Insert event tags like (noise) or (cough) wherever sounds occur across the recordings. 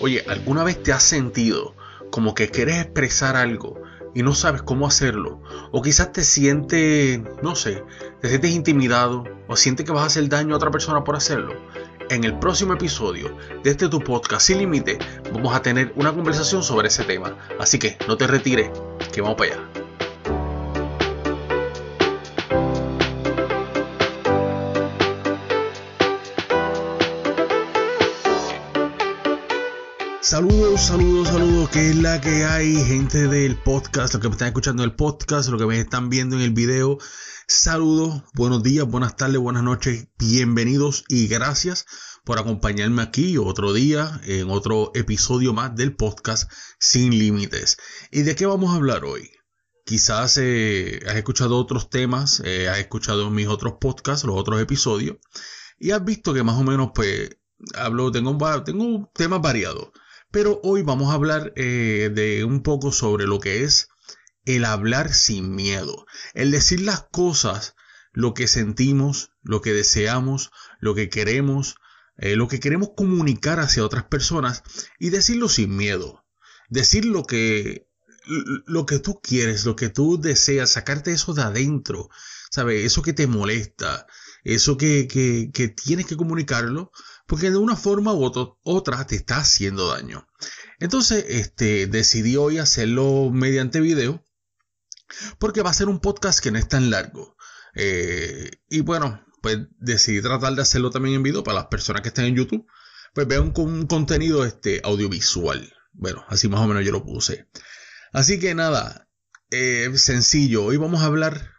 Oye, ¿alguna vez te has sentido como que quieres expresar algo y no sabes cómo hacerlo? O quizás te sientes, no sé, te sientes intimidado o sientes que vas a hacer daño a otra persona por hacerlo. En el próximo episodio de este tu podcast sin límite vamos a tener una conversación sobre ese tema. Así que no te retires, que vamos para allá. Saludos, saludos, saludos, que es la que hay, gente del podcast, lo que me están escuchando en el podcast, lo que me están viendo en el video. Saludos, buenos días, buenas tardes, buenas noches, bienvenidos y gracias por acompañarme aquí otro día en otro episodio más del podcast Sin Límites. ¿Y de qué vamos a hablar hoy? Quizás eh, has escuchado otros temas, eh, has escuchado mis otros podcasts, los otros episodios, y has visto que más o menos pues hablo, tengo, tengo temas variados. Pero hoy vamos a hablar eh, de un poco sobre lo que es el hablar sin miedo, el decir las cosas, lo que sentimos, lo que deseamos, lo que queremos, eh, lo que queremos comunicar hacia otras personas y decirlo sin miedo, decir lo que lo que tú quieres, lo que tú deseas, sacarte eso de adentro, ¿sabes? Eso que te molesta, eso que, que, que tienes que comunicarlo, porque de una forma u otra te está haciendo daño. Entonces, este, decidí hoy hacerlo mediante video, porque va a ser un podcast que no es tan largo. Eh, y bueno, pues decidí tratar de hacerlo también en video para las personas que están en YouTube, pues vean un, contenido este, audiovisual. Bueno, así más o menos yo lo puse. Así que nada, eh, sencillo, hoy vamos a hablar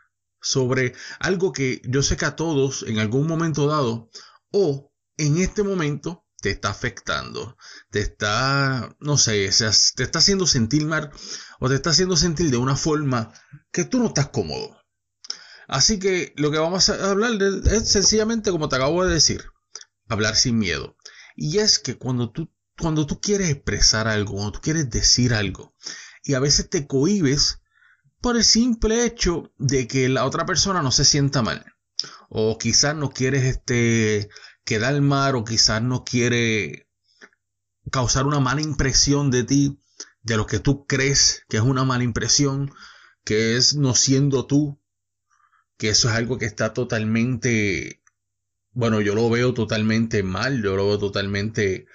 sobre algo que yo sé que a todos en algún momento dado o en este momento te está afectando, te está, no sé, te está haciendo sentir mal o te está haciendo sentir de una forma que tú no estás cómodo. Así que lo que vamos a hablar es sencillamente como te acabo de decir, hablar sin miedo. Y es que cuando tú, cuando tú quieres expresar algo, cuando tú quieres decir algo, y a veces te cohibes por el simple hecho de que la otra persona no se sienta mal. O quizás no quieres este, quedar mal o quizás no quiere causar una mala impresión de ti, de lo que tú crees que es una mala impresión, que es no siendo tú, que eso es algo que está totalmente, bueno, yo lo veo totalmente mal, yo lo veo totalmente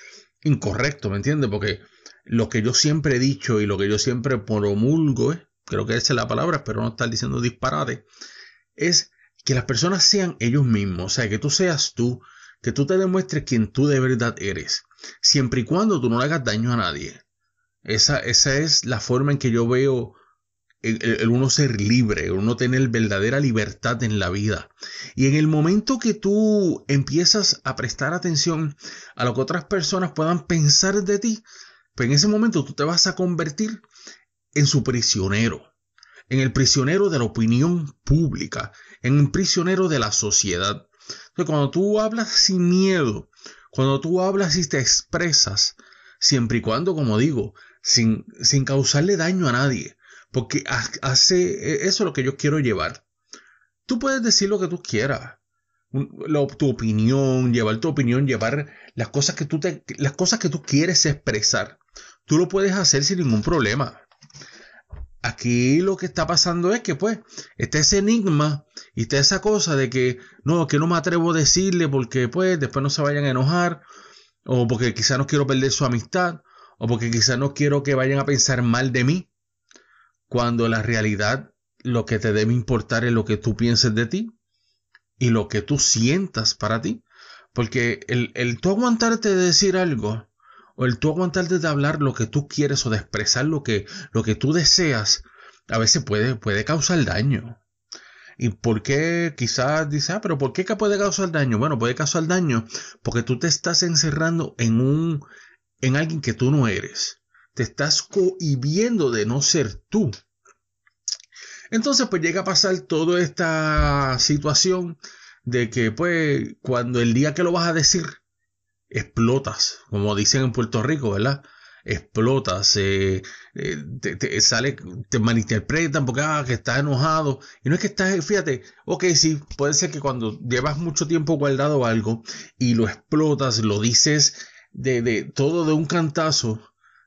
incorrecto, ¿me entiendes? Porque lo que yo siempre he dicho y lo que yo siempre promulgo, ¿eh? creo que esa es la palabra, pero no estar diciendo disparate, es que las personas sean ellos mismos, o sea, que tú seas tú, que tú te demuestres quién tú de verdad eres, siempre y cuando tú no le hagas daño a nadie. Esa, esa es la forma en que yo veo el, uno ser libre, el uno tener verdadera libertad en la vida. Y en el momento que tú empiezas a prestar atención a lo que otras personas puedan pensar de ti, pues en ese momento tú te vas a convertir en su prisionero, en el prisionero de la opinión pública, en un prisionero de la sociedad. Cuando tú hablas sin miedo, cuando tú hablas y te expresas, siempre y cuando, como digo, sin, sin causarle daño a nadie, porque hace e, eso es lo que yo quiero llevar. Tú puedes decir lo que tú quieras, tu opinión, llevar tu opinión, llevar las cosas que tú te, las cosas que tú quieres expresar. Tú lo puedes hacer sin ningún problema. Aquí lo que está pasando es que pues está ese enigma y está esa cosa de que no, que no me atrevo a decirle porque pues después no se vayan a enojar o porque quizás no quiero perder su amistad o porque quizás no quiero que vayan a pensar mal de mí cuando la realidad lo que te debe importar es lo que tú pienses de ti y lo que tú sientas para ti porque el, el tú aguantarte de decir algo o el tú aguantarte de hablar lo que tú quieres o de expresar lo que, lo que tú deseas, a veces puede, puede causar daño. ¿Y por qué quizás dice, ah, pero ¿por qué puede causar daño? Bueno, puede causar daño porque tú te estás encerrando en un, en alguien que tú no eres. Te estás cohibiendo de no ser tú. Entonces, pues llega a pasar toda esta situación de que, pues, cuando el día que lo vas a decir, explotas, como dicen en Puerto Rico, ¿verdad? Explotas, eh, te, sale, te malinterpretan porque ah, que estás enojado. Y no es que estás, fíjate, ok, sí, puede ser que cuando llevas mucho tiempo guardado algo y lo explotas, lo dices de, de todo de un cantazo,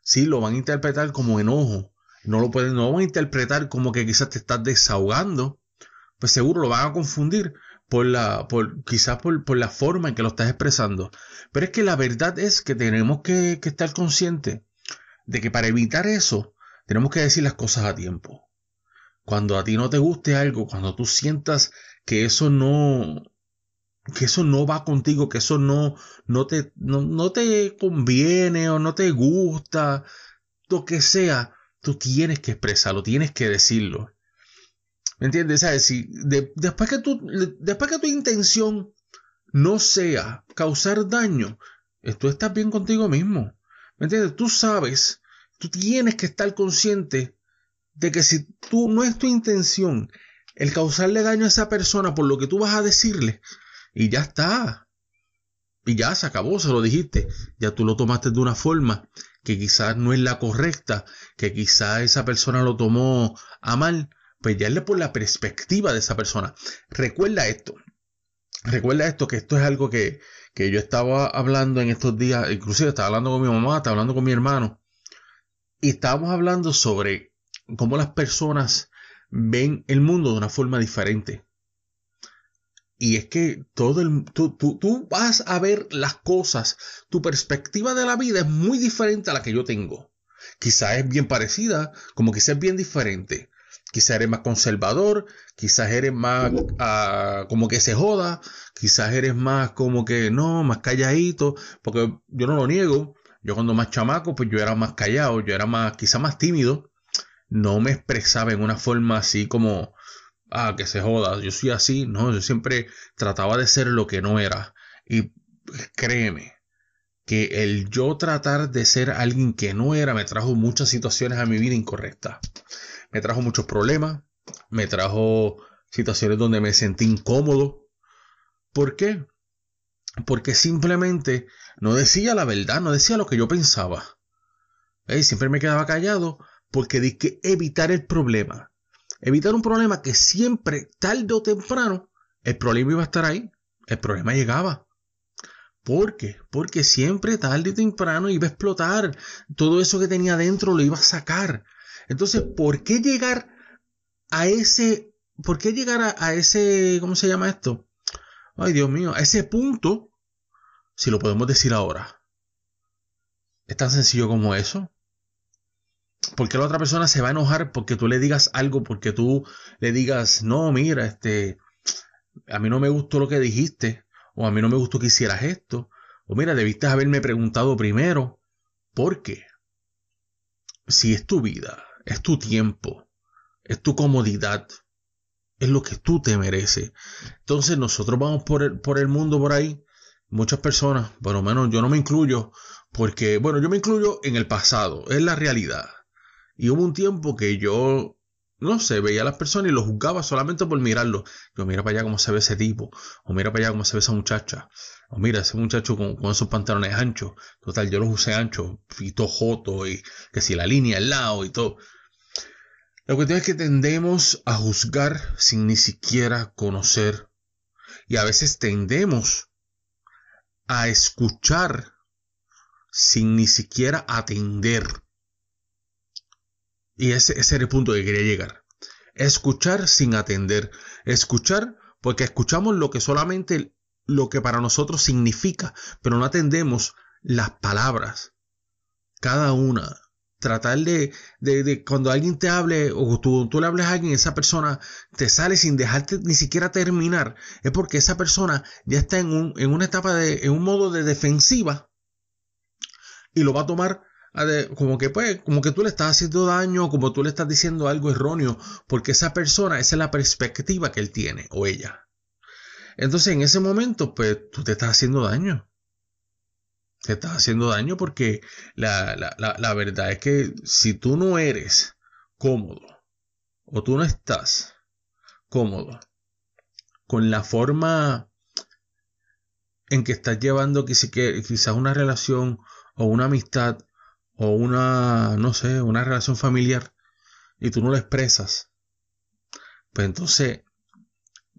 sí, lo van a interpretar como enojo. No lo pueden, no van a interpretar como que quizás te estás desahogando. Pues seguro lo van a confundir por la, por, quizás por, por la forma en que lo estás expresando. Pero es que la verdad es que tenemos que, que estar conscientes de que para evitar eso, tenemos que decir las cosas a tiempo. Cuando a ti no te guste algo, cuando tú sientas que eso no, que eso no va contigo, que eso no, no, te, no, te conviene o no te gusta, lo que sea, tú tienes que expresarlo, tienes que decirlo. ¿Me entiendes? ¿Sabes? Si después, que tú, después que tu intención no sea causar daño, tú estás bien contigo mismo. ¿Me entiendes? Tú sabes, tú tienes que estar consciente de que si tú no es tu intención el causarle daño a esa persona por lo que tú vas a decirle, y ya está. Y ya se acabó, se lo dijiste. Ya tú lo tomaste de una forma que quizás no es la correcta, que quizás esa persona lo tomó a mal, pues ya es por la perspectiva de esa persona. Recuerda esto. Recuerda esto, que esto es algo que, que yo estaba hablando en estos días, inclusive estaba hablando con mi mamá, estaba hablando con mi hermano, y estábamos hablando sobre cómo las personas ven el mundo de una forma diferente. Y es que todo el, tú, tú, vas a ver las cosas, tu perspectiva de la vida es muy diferente a la que yo tengo. Quizás es bien parecida, como quizás es bien diferente. Quizás eres más conservador, quizás eres más ah, como que se joda, quizás eres más como que no, más calladito, porque yo no lo niego. Yo cuando más chamaco, pues yo era más callado, yo era más, quizás más tímido. No me expresaba en una forma así como, ah, que se joda, yo soy así, no, yo siempre trataba de ser lo que no era. Y créeme, que el yo tratar de ser alguien que no era me trajo muchas situaciones a mi vida incorrectas. Me trajo muchos problemas, me trajo situaciones donde me sentí incómodo. ¿Por qué? Porque simplemente no decía la verdad, no decía lo que yo pensaba. Y siempre me quedaba callado porque di que evitar el problema evitar un problema que siempre, tarde o temprano, el problema iba a estar ahí. El problema llegaba. ¿Por qué? Porque siempre, tarde o temprano, iba a explotar. Todo eso que tenía dentro lo iba a sacar. Entonces, ¿por qué llegar a ese, por qué llegar a, ese, ¿cómo se llama esto? Ay, Dios mío, a ese punto, si lo podemos decir ahora. Es tan sencillo como eso. ¿Por la otra persona se va a enojar porque tú le digas algo, porque tú le digas, no, mira, este, a mí no me gustó lo que dijiste, o a mí no me gustó que hicieras esto, o mira, debiste haberme preguntado primero, ¿por qué? Si es tu vida, es tu tiempo, es tu comodidad, es lo que tú te mereces. Entonces nosotros vamos por el, por el mundo por ahí, muchas personas, por lo menos yo no me incluyo, porque, bueno, yo me incluyo en el pasado, es la realidad. Y hubo un tiempo que yo, no sé, veía a las personas y los juzgaba solamente por mirarlo. Yo, mira para allá cómo se ve ese tipo, o mira para allá cómo se ve esa muchacha, o mira ese muchacho con, esos pantalones anchos. Total, yo los usé anchos, y todo joto, y que si la línea al lado y todo. La cuestión es que tendemos a juzgar sin ni siquiera conocer. Y a veces tendemos a escuchar sin ni siquiera atender. Y ese, ese era el punto que quería llegar. Escuchar sin atender. Escuchar porque escuchamos lo que solamente lo que para nosotros significa, pero no atendemos las palabras. Cada una. Tratar de, de, cuando alguien te hable o tú, tú, le hables a alguien, esa persona te sale sin dejarte ni siquiera terminar, es porque esa persona ya está en, un, en una etapa de, en un modo de defensiva y lo va a tomar como que pues, como que tú le estás haciendo daño, como tú le estás diciendo algo erróneo, porque esa persona, esa es la perspectiva que él tiene o ella. Entonces en ese momento, pues tú te estás haciendo daño. Te estás haciendo daño porque la, la, la verdad es que si tú no eres cómodo o tú no estás cómodo con la forma en que estás llevando quizás una relación o una amistad o una, no sé, una relación familiar y tú no lo expresas, pues entonces,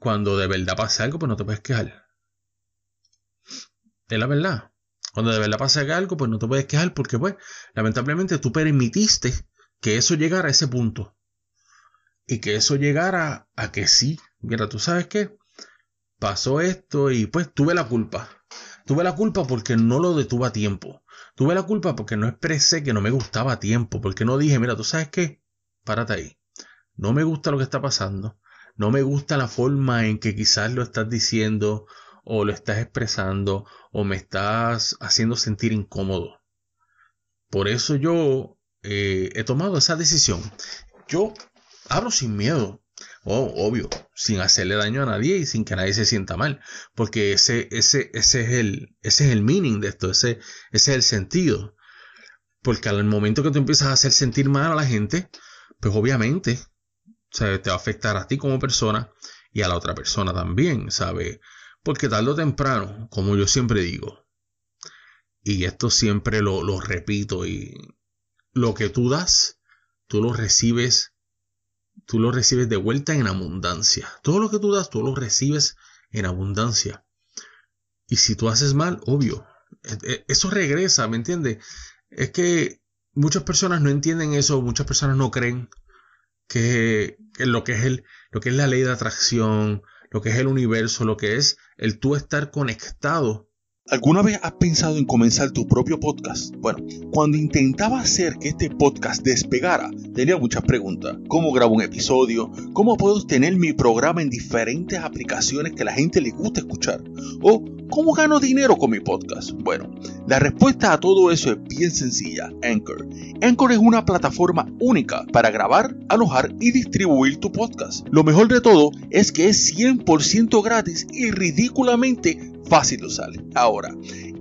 cuando de verdad pasa algo, pues no te puedes quejar. Es la verdad. Cuando de verdad pasa algo, pues no te puedes quejar porque, pues, lamentablemente tú permitiste que eso llegara a ese punto. Y que eso llegara a que sí, mira, tú sabes qué, pasó esto y pues tuve la culpa. Tuve la culpa porque no lo detuve a tiempo. Tuve la culpa porque no expresé que no me gustaba a tiempo, porque no dije, mira, tú sabes qué, párate ahí. No me gusta lo que está pasando. No me gusta la forma en que quizás lo estás diciendo o lo estás expresando o me estás haciendo sentir incómodo. Por eso yo eh, he tomado esa decisión. Yo hablo sin miedo. Oh, obvio, sin hacerle daño a nadie y sin que nadie se sienta mal. Porque ese, ese, ese, es, el, ese es el meaning de esto, ese, ese es el sentido. Porque al momento que tú empiezas a hacer sentir mal a la gente, pues obviamente te va a afectar a ti como persona y a la otra persona también, ¿sabes? Porque tarde o temprano, como yo siempre digo, y esto siempre lo, lo repito, y lo que tú das, tú lo recibes, tú lo recibes de vuelta en abundancia. Todo lo que tú das, tú lo recibes en abundancia. Y si tú haces mal, obvio, e, e, eso regresa, ¿me entiendes? Es que muchas personas no entienden eso, muchas personas no creen que, lo que es el, lo que es la ley de atracción, lo que es el universo, lo que es el tú estar conectado. ¿Alguna vez has pensado en comenzar tu propio podcast? Bueno, cuando intentaba hacer que este podcast despegara, tenía muchas preguntas. ¿Cómo grabo un episodio? ¿Cómo puedo tener mi programa en diferentes aplicaciones que la gente le gusta escuchar? ¿O cómo gano dinero con mi podcast? Bueno, la respuesta a todo eso es bien sencilla, Anchor. Anchor es una plataforma única para grabar, alojar y distribuir tu podcast. Lo mejor de todo es que es 100% gratis y ridículamente fácil de usar. Ahora,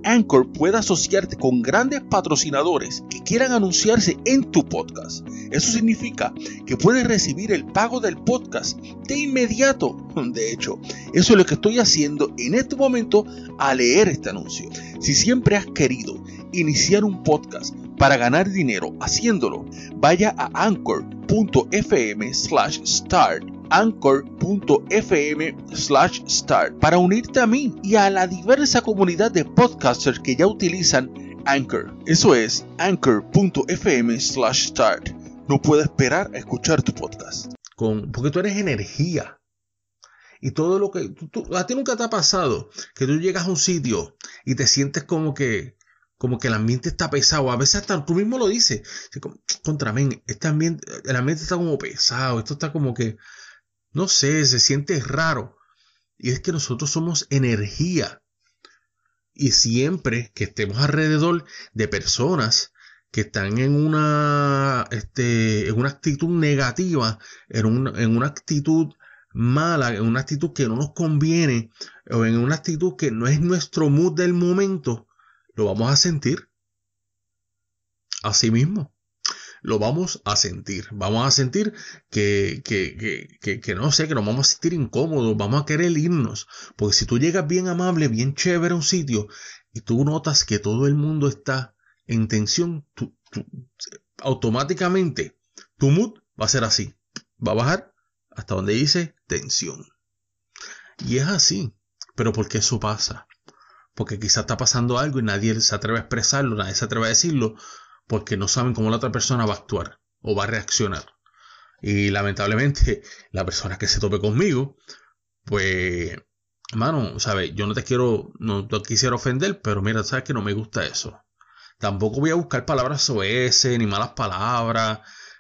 Anchor puede asociarte con grandes patrocinadores que quieran anunciarse en tu podcast. Eso significa que puedes recibir el pago del podcast de inmediato. De hecho, eso es lo que estoy haciendo en este momento al leer este anuncio. Si siempre has querido iniciar un podcast para ganar dinero haciéndolo, vaya a anchor.fm slash start anchor.fm slash start para unirte a mí y a la diversa comunidad de podcasters que ya utilizan Anchor. Eso es anchor.fm slash start. No puedo esperar a escuchar tu podcast. Con, porque tú eres energía. Y todo lo que... a ti nunca te ha pasado que tú llegas a un sitio y te sientes como que como que el ambiente está pesado. A veces hasta tú mismo lo dices. Contra mí, este ambiente, el ambiente está como pesado. Esto está como que no sé, se siente raro. Y es que nosotros somos energía. Y siempre que estemos alrededor de personas que están en una, este, en una actitud negativa, en, en una actitud mala, en una actitud que no nos conviene, o en una actitud que no es nuestro mood del momento, lo vamos a sentir. Así mismo lo vamos a sentir. Vamos a sentir que, que, que, que, no sé, que nos vamos a sentir incómodos, vamos a querer irnos. Porque si tú llegas bien amable, bien chévere a un sitio y tú notas que todo el mundo está en tensión, automáticamente tu mood va a ser así. Va a bajar hasta donde dice tensión. Y es así. Pero ¿por qué eso pasa? Porque quizá está pasando algo y nadie se atreve a expresarlo, nadie se atreve a decirlo, porque no saben cómo la otra persona va a actuar o va a reaccionar. Y lamentablemente, la persona que se tope conmigo, pues, mano, ¿sabes? Yo no te quiero, no te quisiera ofender, pero mira, sabes que no me gusta eso. Tampoco voy a buscar palabras ese ni malas palabras,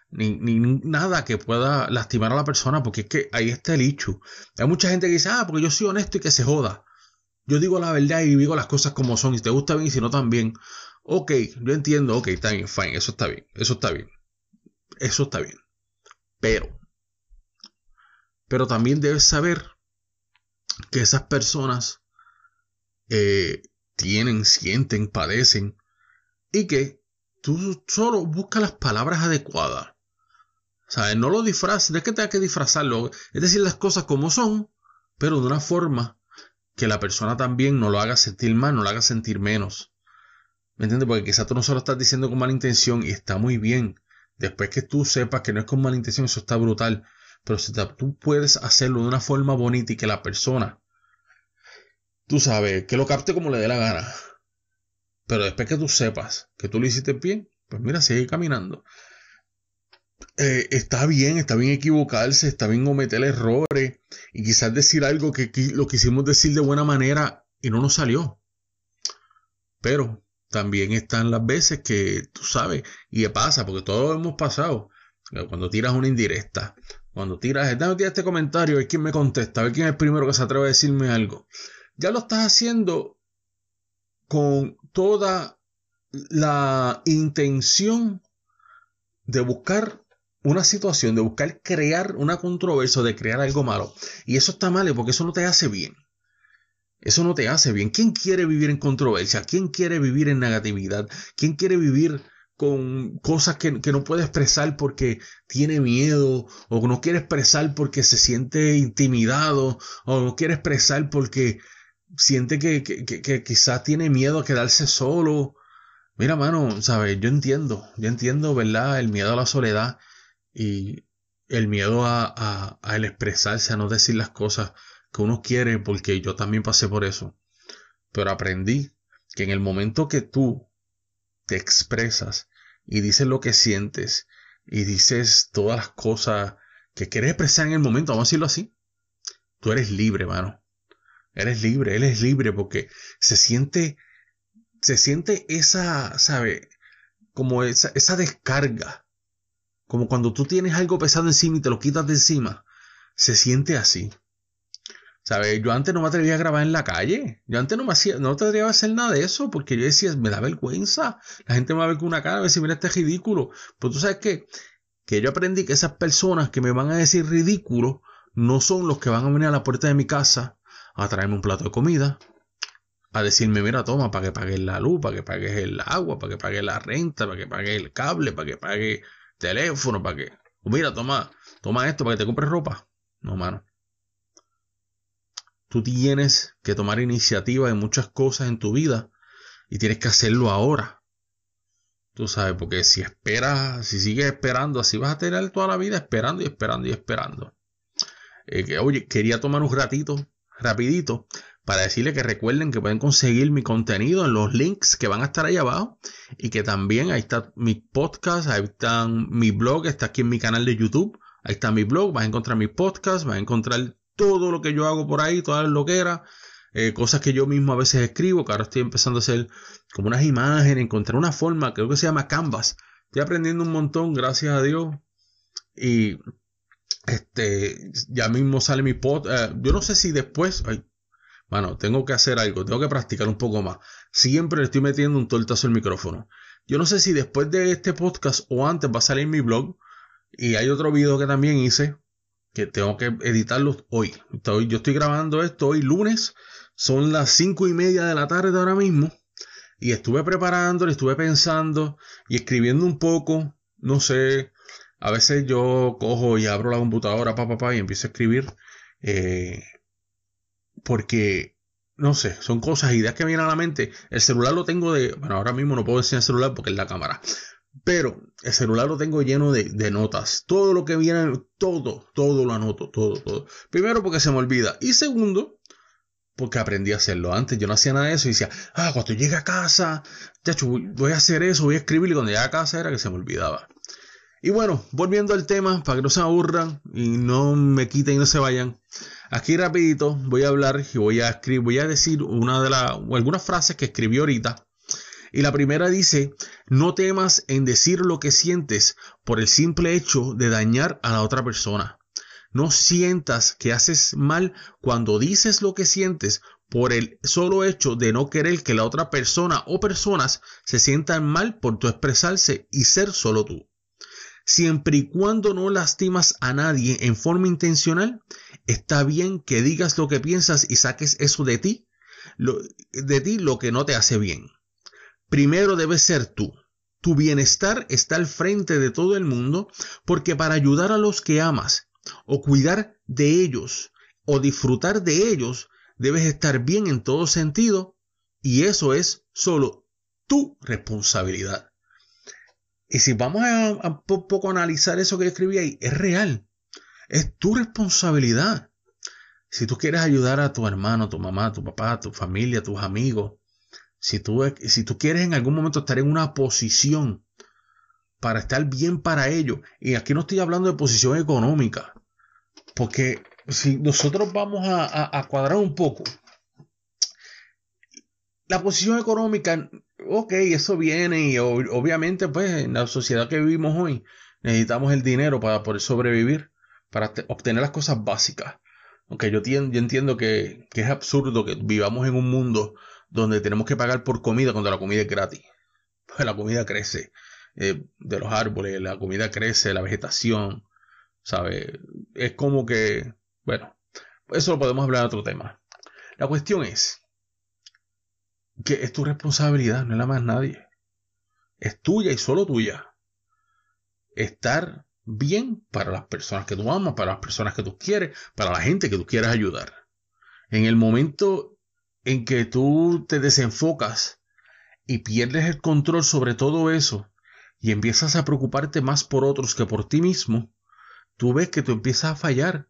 ni, ni, nada que pueda lastimar a la persona, porque es que ahí está el hecho. Hay mucha gente que dice, ah, porque yo soy honesto y que se joda. Yo digo la verdad y digo las cosas como son, y te gusta bien y si no también. Ok, yo entiendo, ok, está bien, fine, eso está bien, eso está bien. Eso está bien. Pero, pero también debes saber que esas personas eh, tienen, sienten, padecen y que tú solo buscas las palabras adecuadas. ¿Sabes? No lo disfraces, no es que tengas que disfrazarlo, es decir, las cosas como son, pero de una forma que la persona también no lo haga sentir mal, no lo haga sentir menos. ¿Me entiendes? Porque quizás tú no solo estás diciendo con mala intención y está muy bien. Después que tú sepas que no es con mala intención, eso está brutal. Pero si tú puedes hacerlo de una forma bonita y que la persona, tú sabes, que lo capte como le dé la gana. Pero después que tú sepas que tú lo hiciste bien, pues mira, sigue caminando. Eh, está bien, está bien equivocarse, está bien cometer errores y quizás decir algo que, lo quisimos decir de buena manera y no nos salió. Pero también están las veces que tú sabes, y pasa, porque todos hemos pasado, cuando tiras una indirecta, cuando tiras, dame este comentario, a ver quién me contesta, a ver quién es el primero que se atreve a decirme algo. Ya lo estás haciendo con toda la intención de buscar una situación, de buscar crear una controversia, de crear algo malo. Y eso está mal, porque eso no te hace bien. Eso no te hace bien. ¿Quién quiere vivir en controversia? ¿Quién quiere vivir en negatividad? ¿Quién quiere vivir con cosas que, no puede expresar porque tiene miedo o no quiere expresar porque se siente intimidado o no quiere expresar porque siente que, quizás tiene miedo a quedarse solo? Mira, mano, ¿sabes? Yo entiendo, yo entiendo, ¿verdad? El miedo a la soledad y el miedo a, a el expresarse, a no decir las cosas que uno quiere, porque yo también pasé por eso. Pero aprendí que en el momento que tú te expresas y dices lo que sientes y dices todas las cosas que quieres expresar en el momento, vamos a decirlo así, tú eres libre, mano. Eres libre, él es libre porque se siente, se siente esa, ¿sabe? Como esa, esa descarga. Como cuando tú tienes algo pesado encima y te lo quitas de encima. Se siente así. ¿Sabes? Yo antes no me atrevía a grabar en la calle. Yo antes no me hacía, no atrevía a hacer nada de eso porque yo decía, me da vergüenza. La gente me va a ver con una cara, a ver si mira este ridículo. Pues tú sabes qué? Que yo aprendí que esas personas que me van a decir ridículo no son los que van a venir a la puerta de mi casa a traerme un plato de comida, a decirme, mira, toma, para que pagues la luz, para que pagues el agua, para que pagues la renta, para que pagues el cable, para que pagues teléfono, para que, mira, toma, toma esto para que te compres ropa. No, mano. Tú tienes que tomar iniciativa en muchas cosas en tu vida y tienes que hacerlo ahora. Tú sabes, porque si esperas, si sigues esperando, así vas a tener toda la vida esperando y esperando y esperando. Eh, oye, quería tomar un ratito, rapidito, para decirle que recuerden que pueden conseguir mi contenido en los links que van a estar ahí abajo y que también ahí está mi podcast, ahí está mi blog, está aquí en mi canal de YouTube, ahí está mi blog, vas a encontrar mi podcast, vas a encontrar todo lo que yo hago por ahí, todas las loqueras, eh, cosas que yo mismo a veces escribo, que ahora estoy empezando a hacer como unas imágenes, encontrar una forma, creo que se llama Canvas. Estoy aprendiendo un montón, gracias a Dios. Y este, ya mismo sale mi pod. Eh, yo no sé si después, ay, bueno, tengo que hacer algo, tengo que practicar un poco más. Siempre le estoy metiendo un tortazo al micrófono. Yo no sé si después de este podcast o antes va a salir mi blog. Y hay otro video que también hice que tengo que editarlo hoy. yo estoy grabando esto hoy lunes, son las cinco y media de la tarde ahora mismo, y estuve preparando, estuve pensando y escribiendo un poco, no sé, a veces yo cojo y abro la computadora, pa, pa, y empiezo a escribir, eh, porque, no sé, son cosas, ideas que vienen a la mente. El celular lo tengo de, bueno, ahora mismo no puedo decir el celular porque es la cámara, pero el celular lo tengo lleno de, notas. Todo lo que viene, todo, todo lo anoto, todo, todo. Primero porque se me olvida. Y segundo, porque aprendí a hacerlo. Antes yo no hacía nada de eso y decía, ah, cuando llegue a casa, ya voy a hacer eso, voy a escribir. Y cuando llegue a casa era que se me olvidaba. Y bueno, volviendo al tema, para que no se aburran y no me quiten y no se vayan. Aquí rapidito voy a hablar y voy a escribir, voy a decir una de las, algunas frases que escribí ahorita y la primera dice, no temas en decir lo que sientes por el simple hecho de dañar a la otra persona. No sientas que haces mal cuando dices lo que sientes por el solo hecho de no querer que la otra persona o personas se sientan mal por tu expresarse y ser solo tú. Siempre y cuando no lastimas a nadie en forma intencional, está bien que digas lo que piensas y saques eso de ti, de ti lo que no te hace bien primero debes ser tú. Tu bienestar está al frente de todo el mundo porque para ayudar a los que amas o cuidar de ellos o disfrutar de ellos, debes estar bien en todo sentido y eso es solo tu responsabilidad. Y si vamos a, poco analizar eso que escribí ahí, es real. Es tu responsabilidad. Si tú quieres ayudar a tu hermano, tu mamá, tu papá, tu familia, tus amigos, Si tú, si tú quieres en algún momento estar en una posición para estar bien para ellos, y aquí no estoy hablando de posición económica, porque si nosotros vamos a, cuadrar un poco, la posición económica, ok, eso viene y obviamente pues en la sociedad que vivimos hoy necesitamos el dinero para poder sobrevivir, para obtener las cosas básicas. Aunque yo, yo entiendo que, es absurdo que vivamos en un mundo donde tenemos que pagar por comida cuando la comida es gratis. Pues la comida crece eh, de los árboles, la comida crece, la vegetación, ¿sabe? Es como que, bueno, eso lo podemos hablar en otro tema. La cuestión es que es tu responsabilidad, no es la más nadie. Es tuya y solo tuya. Estar bien para las personas que tú amas, para las personas que tú quieres, para la gente que tú quieras ayudar. En el momento en que tú te desenfocas y pierdes el control sobre todo eso y empiezas a preocuparte más por otros que por ti mismo, tú ves que tú empiezas a fallar.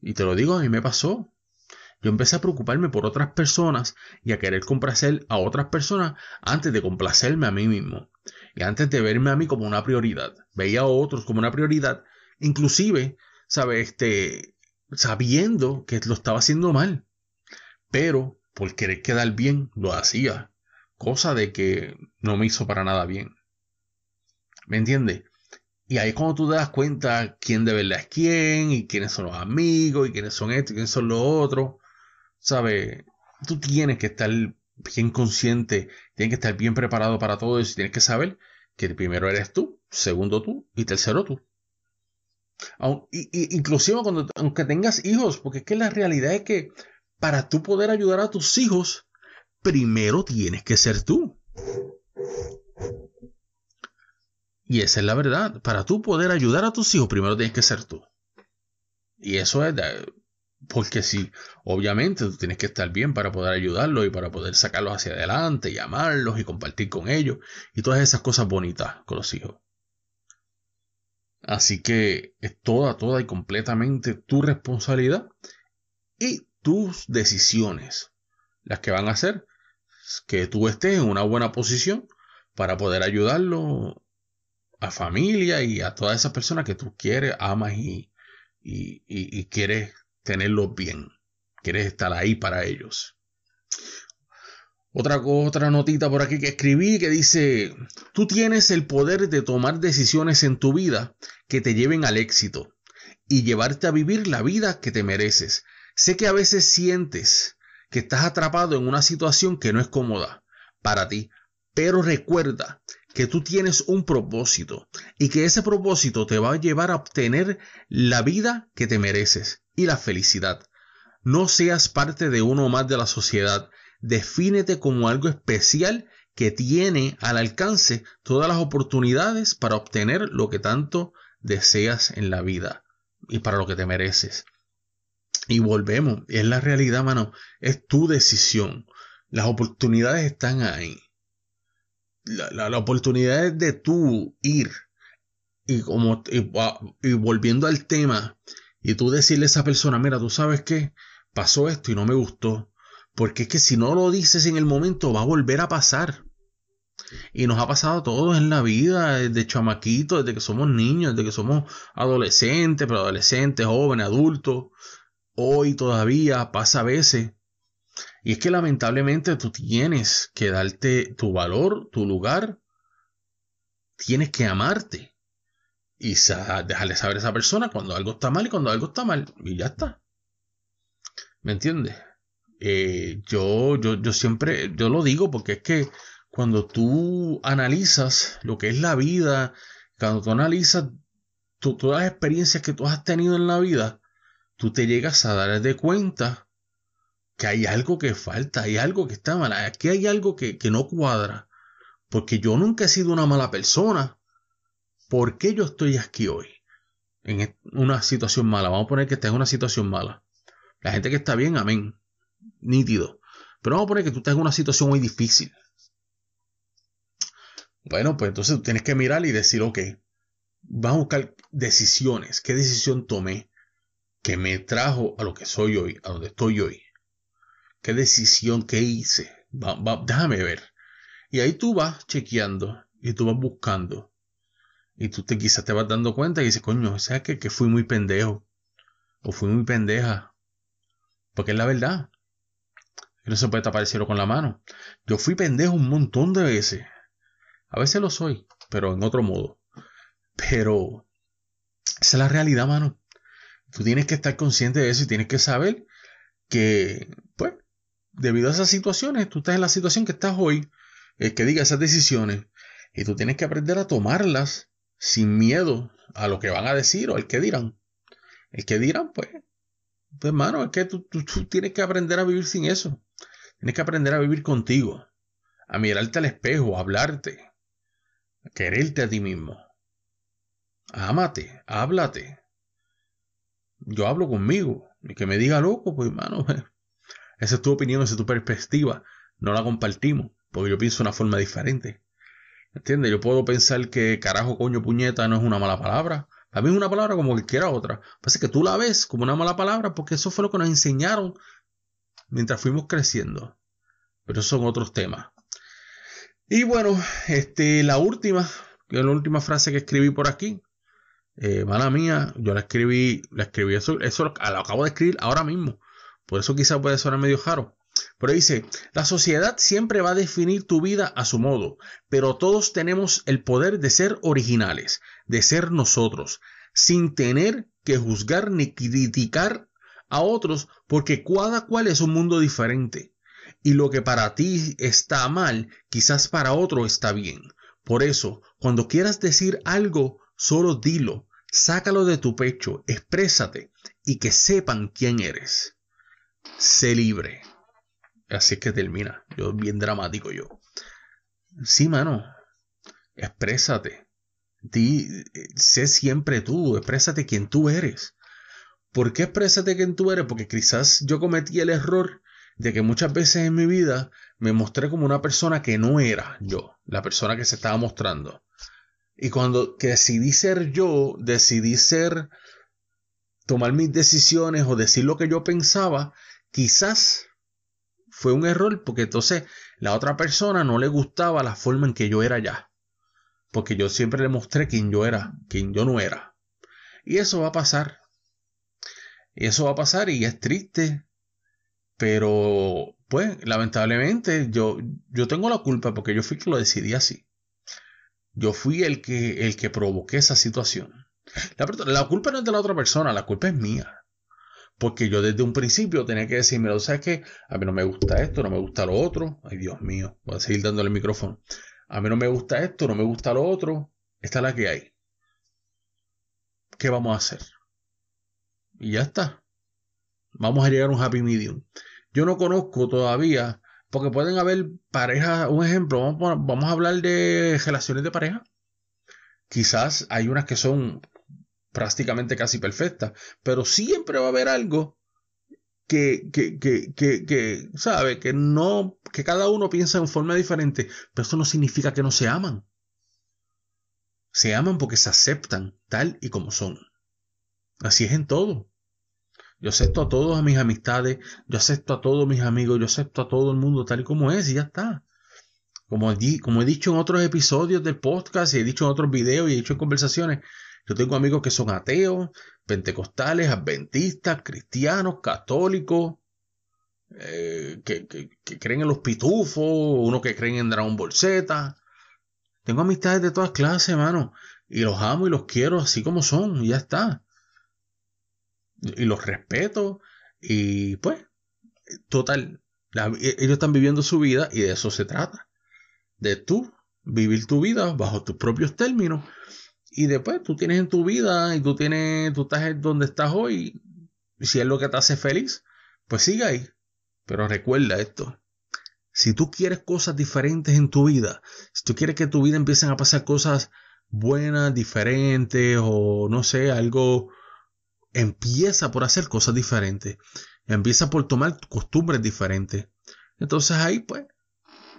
Y te lo digo, a mí me pasó. Yo empecé a preocuparme por otras personas y a querer complacer a otras personas antes de complacerme a mí mismo. Y antes de verme a mí como una prioridad. Veía a otros como una prioridad. Inclusive, ¿sabes? Este, sabiendo que lo estaba haciendo mal. Pero por querer quedar bien, lo hacía. Cosa de que no me hizo para nada bien. ¿Me entiendes? Y ahí es cuando tú te das cuenta quién de verdad es quién, y quiénes son los amigos, y quiénes son estos, y quiénes son los otros. ¿Sabes? Tú tienes que estar bien consciente, tienes que estar bien preparado para todo eso, y tienes que saber que primero eres tú, segundo tú, y tercero tú. inclusive cuando, aunque tengas hijos, porque es que la realidad es que para tú poder ayudar a tus hijos, primero tienes que ser tú. Y esa es la verdad. Para tú poder ayudar a tus hijos, primero tienes que ser tú. Y eso es porque si, obviamente, tú tienes que estar bien para poder ayudarlos y para poder sacarlos hacia adelante y amarlos y compartir con ellos y todas esas cosas bonitas con los hijos. Así que es toda, toda y completamente tu responsabilidad y tus decisiones las que van a hacer que tú estés en una buena posición para poder ayudarlo a familia y a todas esas personas que tú quieres, amas y, y, quieres tenerlos bien. Quieres estar ahí para ellos. Otra, otra notita por aquí que escribí que dice, tú tienes el poder de tomar decisiones en tu vida que te lleven al éxito y llevarte a vivir la vida que te mereces. Sé que a veces sientes que estás atrapado en una situación que no es cómoda para ti, pero recuerda que tú tienes un propósito y que ese propósito te va a llevar a obtener la vida que te mereces y la felicidad. No seas parte de uno más de la sociedad. Defínete como algo especial que tiene al alcance todas las oportunidades para obtener lo que tanto deseas en la vida y para lo que te mereces. Y volvemos, es la realidad, mano, es tu decisión. Las oportunidades están ahí la, oportunidad es de tú ir y como y, volviendo al tema y tú decirle a esa persona, mira, tú sabes que pasó esto y no me gustó, porque es que si no lo dices en el momento va a volver a pasar. Y nos ha pasado a todos en la vida, desde chamaquitos, desde que somos niños, desde que somos adolescentes, pero adolescentes, jóvenes, adultos. Hoy todavía pasa a veces y es que lamentablemente tú tienes que darte tu valor, tu lugar, tienes que amarte y dejarle saber a esa persona cuando algo está mal y cuando algo está mal y ya está. ¿Me entiendes? Eh, yo, yo, yo siempre, yo lo digo porque es que cuando tú analizas lo que es la vida, cuando tú analizas todas las experiencias que tú has tenido en la vida, tú te llegas a dar de cuenta que hay algo que falta, hay algo que está mal, aquí hay algo que, no cuadra, porque yo nunca he sido una mala persona. ¿Por qué yo estoy aquí hoy? En una situación mala. Vamos a poner que estés en una situación mala. La gente que está bien, amén. Nítido. Pero vamos a poner que tú estás en una situación muy difícil. Bueno, pues entonces tú tienes que mirar y decir, ok, vamos a buscar decisiones. ¿Qué decisión tomé que me trajo a lo que soy hoy, a donde estoy hoy? ¿Qué decisión que hice déjame ver. Y ahí tú vas chequeando y tú vas buscando. Y tú te, quizás te vas dando cuenta y dices, coño, ¿sabes qué? Que fui muy pendejo. O fui muy pendeja. Porque es la verdad. No se puede tapar el con la mano. Yo fui pendejo un montón de veces. A veces lo soy, pero en otro modo. Pero esa es la realidad, mano. Tú tienes que estar consciente de eso y tienes que saber que, pues, debido a esas situaciones, tú estás en la situación que estás hoy, es que diga esas decisiones, y tú tienes que aprender a tomarlas sin miedo a lo que van a decir o el que dirán. El que dirán, pues, pues, hermano, es que tú, tú, tienes que aprender a vivir sin eso. Tienes que aprender a vivir contigo, a mirarte al espejo, a hablarte, a quererte a ti mismo. Ámate, háblate. Yo hablo conmigo. Y que me diga loco, pues hermano, (laughs) esa es tu opinión, esa es tu perspectiva. No la compartimos, porque yo pienso de una forma diferente. ¿Entiendes? Yo puedo pensar que carajo, coño, puñeta no es una mala palabra. A mí es una palabra como cualquiera otra. Pasa que tú la ves como una mala palabra porque eso fue lo que nos enseñaron mientras fuimos creciendo. Pero son otros temas. Y bueno, este, la última, la última frase que escribí por aquí. Eh, mala mía, yo la escribí, la escribí eso, eso lo, acabo de escribir ahora mismo. Por eso quizás puede sonar medio jaro. Pero dice, la sociedad siempre va a definir tu vida a su modo, pero todos tenemos el poder de ser originales, de ser nosotros, sin tener que juzgar ni criticar a otros, porque cada cual es un mundo diferente. Y lo que para ti está mal, quizás para otro está bien. Por eso, cuando quieras decir algo, solo dilo, sácalo de tu pecho, exprésate y que sepan quién eres. Sé libre. Así es que termina. Yo, bien dramático yo. Sí, mano. Exprésate. Di, sé siempre tú. Exprésate quién tú eres. ¿Por qué exprésate quién tú eres? Porque quizás yo cometí el error de que muchas veces en mi vida me mostré como una persona que no era yo, la persona que se estaba mostrando. Y cuando decidí ser yo, decidí ser, tomar mis decisiones o decir lo que yo pensaba, quizás fue un error porque entonces la otra persona no le gustaba la forma en que yo era ya. Porque yo siempre le mostré quién yo era, quién yo no era. Y eso va a pasar. Eso va a pasar y es triste. Pero, pues, lamentablemente yo, yo tengo la culpa porque yo fui que lo decidí así. Yo fui el que, el que provoqué esa situación. La, culpa no es de la otra persona, la culpa es mía. Porque yo desde un principio tenía que decir, mira, ¿sabes qué? A mí no me gusta esto, no me gusta lo otro. Ay, Dios mío, voy a seguir dándole el micrófono. A mí no me gusta esto, no me gusta lo otro. Esta es la que hay. ¿Qué vamos a hacer? Y ya está. Vamos a llegar a un happy medium. Yo no conozco todavía, porque pueden haber parejas, un ejemplo, vamos, a hablar de relaciones de pareja. Quizás hay unas que son prácticamente casi perfecta, pero siempre va a haber algo que, que, que, que, que, sabe, que no, que cada uno piensa en forma diferente, pero eso no significa que no se aman. Se aman porque se aceptan tal y como son. Así es en todo. Yo acepto a todos mis amistades, yo acepto a todos mis amigos, yo acepto a todo el mundo tal y como es y ya está. Como, como he dicho en otros episodios del podcast y he dicho en otros videos y he dicho en conversaciones, yo tengo amigos que son ateos, pentecostales, adventistas, cristianos, católicos, eh, que, creen en los pitufos, uno que creen en Dragon Ball Z. Tengo amistades de todas clases, hermano. Y los amo y los quiero así como son, y ya está. Y los respeto. Y pues, total, ellos están viviendo su vida y de eso se trata. De tú vivir tu vida bajo tus propios términos y después tú tienes en tu vida y tú tienes, tú estás donde estás hoy. Y si es lo que te hace feliz, pues sigue ahí. Pero recuerda esto. Si tú quieres cosas diferentes en tu vida, si tú quieres que tu vida empiecen a pasar cosas buenas, diferentes o no sé, algo, empieza por hacer cosas diferentes. Empieza por tomar costumbres diferentes. Entonces ahí pues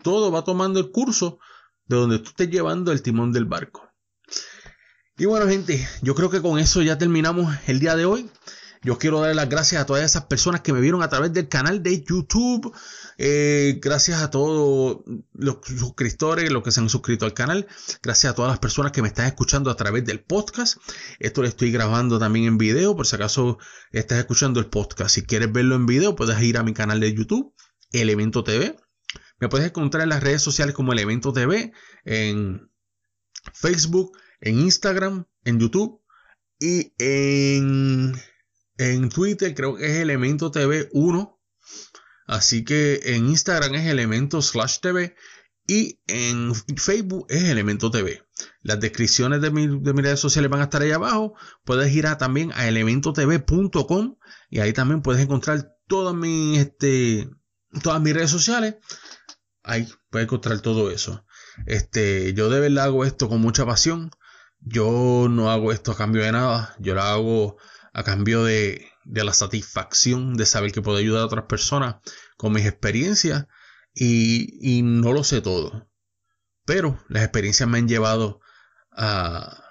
todo va tomando el curso de donde tú estés llevando el timón del barco. Y bueno, gente, yo creo que con eso ya terminamos el día de hoy. Yo quiero dar las gracias a todas esas personas que me vieron a través del canal de YouTube. Eh, gracias a todos los suscriptores, los que se han suscrito al canal. Gracias a todas las personas que me están escuchando a través del podcast. Esto lo estoy grabando también en video, por si acaso estás escuchando el podcast. Si quieres verlo en video, puedes ir a mi canal de YouTube, Elemento TV. Me puedes encontrar en las redes sociales como Elemento TV, en Facebook, en Instagram, en YouTube y en, en Twitter creo que es Elemento TV 1. Así que en Instagram es Elemento slash TV y en Facebook es Elemento TV. Las descripciones de, mis redes sociales van a estar ahí abajo. Puedes ir a, también a elementotv.com y ahí también puedes encontrar todas mis, este, todas mis redes sociales. Ahí puedes encontrar todo eso. Este, yo de verdad hago esto con mucha pasión. Yo no hago esto a cambio de nada, yo lo hago a cambio de, la satisfacción de saber que puedo ayudar a otras personas con mis experiencias y, no lo sé todo. Pero las experiencias me han llevado a,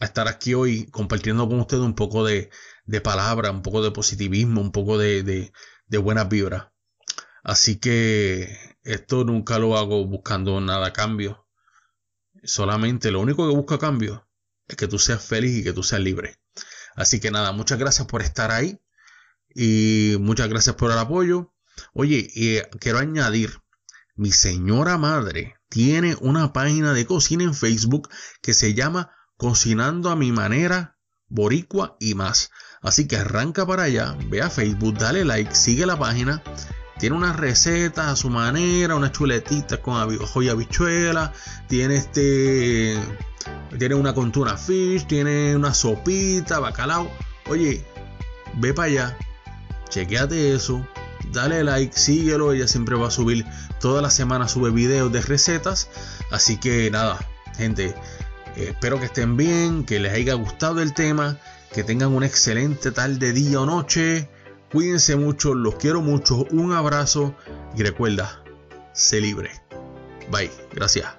estar aquí hoy compartiendo con ustedes un poco de, de palabra, un poco de positivismo, un poco de, de, de buenas vibras. Así que esto nunca lo hago buscando nada a cambio. Solamente lo único que busco a cambio es que tú seas feliz y que tú seas libre. Así que nada, muchas gracias por estar ahí y muchas gracias por el apoyo. Oye, eh, quiero añadir, mi señora madre tiene una página de cocina en Facebook que se llama Cocinando a mi manera, Boricua y más. Así que arranca para allá, ve a Facebook, dale like, sigue la página tiene unas recetas a su manera, unas chuletitas con joya habichuela, tiene este tiene una con tuna fish, tiene una sopita, bacalao. Oye, ve para allá, chequeate eso, dale like, síguelo, ella siempre va a subir, toda la semana sube videos de recetas, así que nada, gente, espero que estén bien, que les haya gustado el tema, que tengan un excelente tarde, día o noche. Cuídense mucho, los quiero mucho, un abrazo y recuerda, sé libre. Bye, gracias.